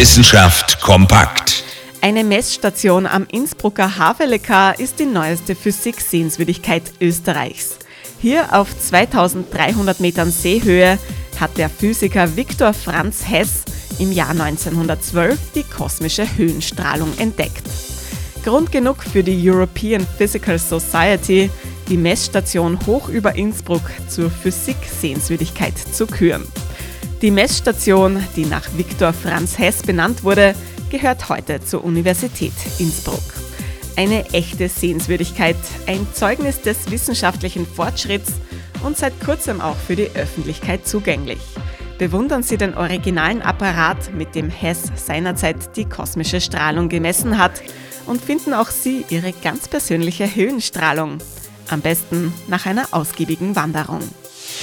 Wissenschaft kompakt. Eine Messstation am Innsbrucker Havelekar ist die neueste Physik-Sehenswürdigkeit Österreichs. Hier auf 2300 Metern Seehöhe hat der Physiker Viktor Franz Hess im Jahr 1912 die kosmische Höhenstrahlung entdeckt. Grund genug für die European Physical Society, die Messstation hoch über Innsbruck zur Physik-Sehenswürdigkeit zu küren. Die Messstation, die nach Viktor Franz Hess benannt wurde, gehört heute zur Universität Innsbruck. Eine echte Sehenswürdigkeit, ein Zeugnis des wissenschaftlichen Fortschritts und seit kurzem auch für die Öffentlichkeit zugänglich. Bewundern Sie den originalen Apparat, mit dem Hess seinerzeit die kosmische Strahlung gemessen hat und finden auch Sie Ihre ganz persönliche Höhenstrahlung. Am besten nach einer ausgiebigen Wanderung.